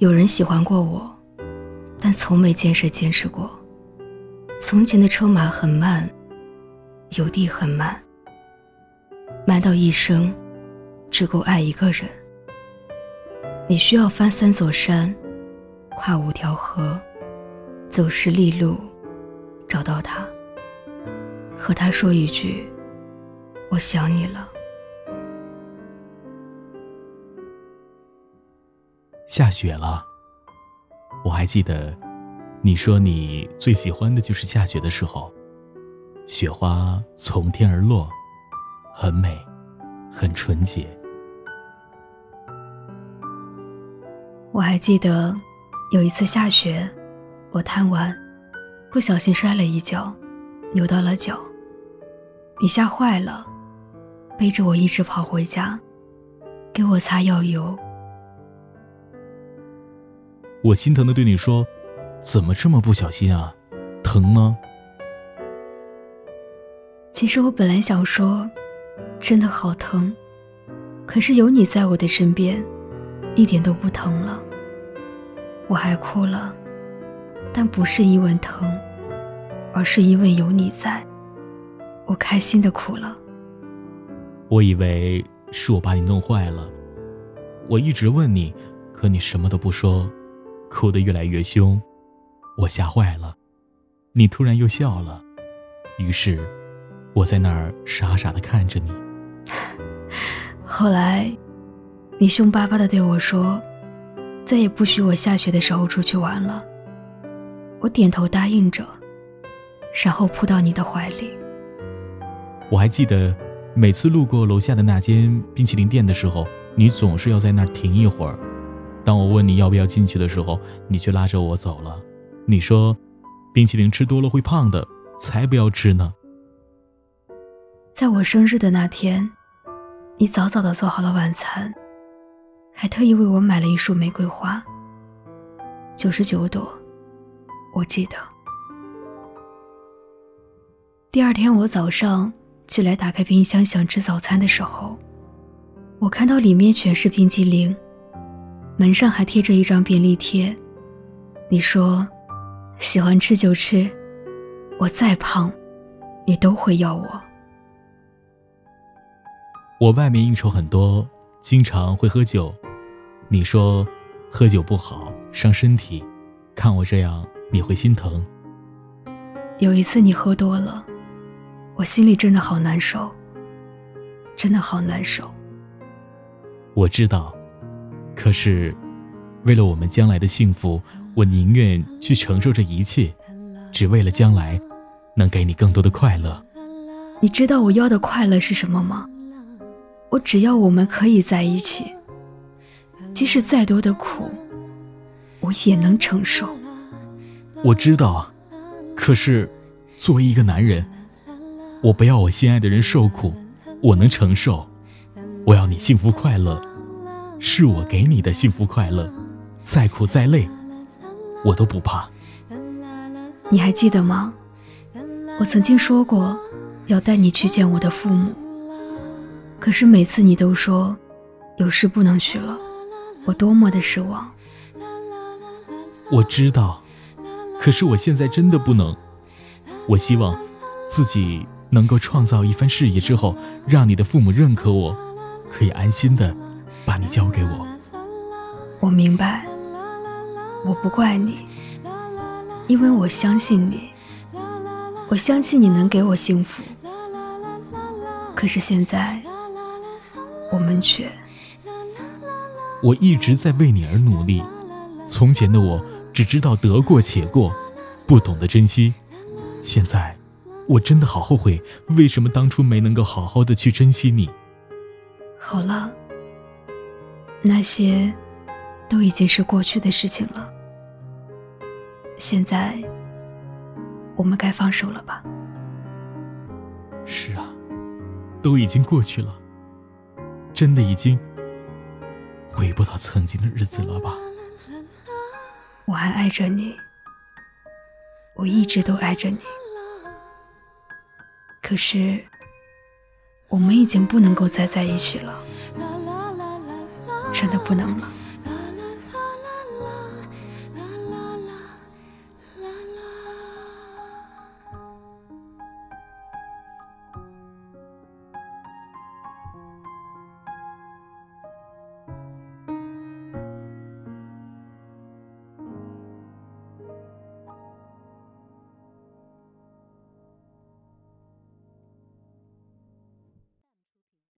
有人喜欢过我，但从没见谁坚持过。从前的车马很慢，邮递很慢，慢到一生只够爱一个人。你需要翻三座山，跨五条河，走十里路，找到他，和他说一句：“我想你了。”下雪了，我还记得，你说你最喜欢的就是下雪的时候，雪花从天而落，很美，很纯洁。我还记得，有一次下雪，我贪玩，不小心摔了一跤，扭到了脚，你吓坏了，背着我一直跑回家，给我擦药油。我心疼的对你说：“怎么这么不小心啊？疼吗？”其实我本来想说，真的好疼，可是有你在我的身边，一点都不疼了。我还哭了，但不是因为疼，而是因为有你在，我开心的哭了。我以为是我把你弄坏了，我一直问你，可你什么都不说。哭得越来越凶，我吓坏了。你突然又笑了，于是我在那儿傻傻的看着你。后来，你凶巴巴的对我说：“再也不许我下雪的时候出去玩了。”我点头答应着，然后扑到你的怀里。我还记得，每次路过楼下的那间冰淇淋店的时候，你总是要在那儿停一会儿。当我问你要不要进去的时候，你却拉着我走了。你说：“冰淇淋吃多了会胖的，才不要吃呢。”在我生日的那天，你早早的做好了晚餐，还特意为我买了一束玫瑰花，九十九朵，我记得。第二天我早上起来打开冰箱想吃早餐的时候，我看到里面全是冰激凌。门上还贴着一张便利贴，你说喜欢吃就吃，我再胖，你都会要我。我外面应酬很多，经常会喝酒，你说喝酒不好，伤身体，看我这样你会心疼。有一次你喝多了，我心里真的好难受，真的好难受。我知道。可是，为了我们将来的幸福，我宁愿去承受这一切，只为了将来能给你更多的快乐。你知道我要的快乐是什么吗？我只要我们可以在一起，即使再多的苦，我也能承受。我知道，可是作为一个男人，我不要我心爱的人受苦，我能承受。我要你幸福快乐。是我给你的幸福快乐，再苦再累，我都不怕。你还记得吗？我曾经说过要带你去见我的父母，可是每次你都说有事不能去了，我多么的失望。我知道，可是我现在真的不能。我希望自己能够创造一番事业之后，让你的父母认可我，可以安心的。把你交给我，我明白，我不怪你，因为我相信你，我相信你能给我幸福。可是现在，我们却……我一直在为你而努力，从前的我只知道得过且过，不懂得珍惜。现在，我真的好后悔，为什么当初没能够好好的去珍惜你。好了。那些都已经是过去的事情了，现在我们该放手了吧？是啊，都已经过去了，真的已经回不到曾经的日子了吧？我还爱着你，我一直都爱着你，可是我们已经不能够再在一起了。真的不能了。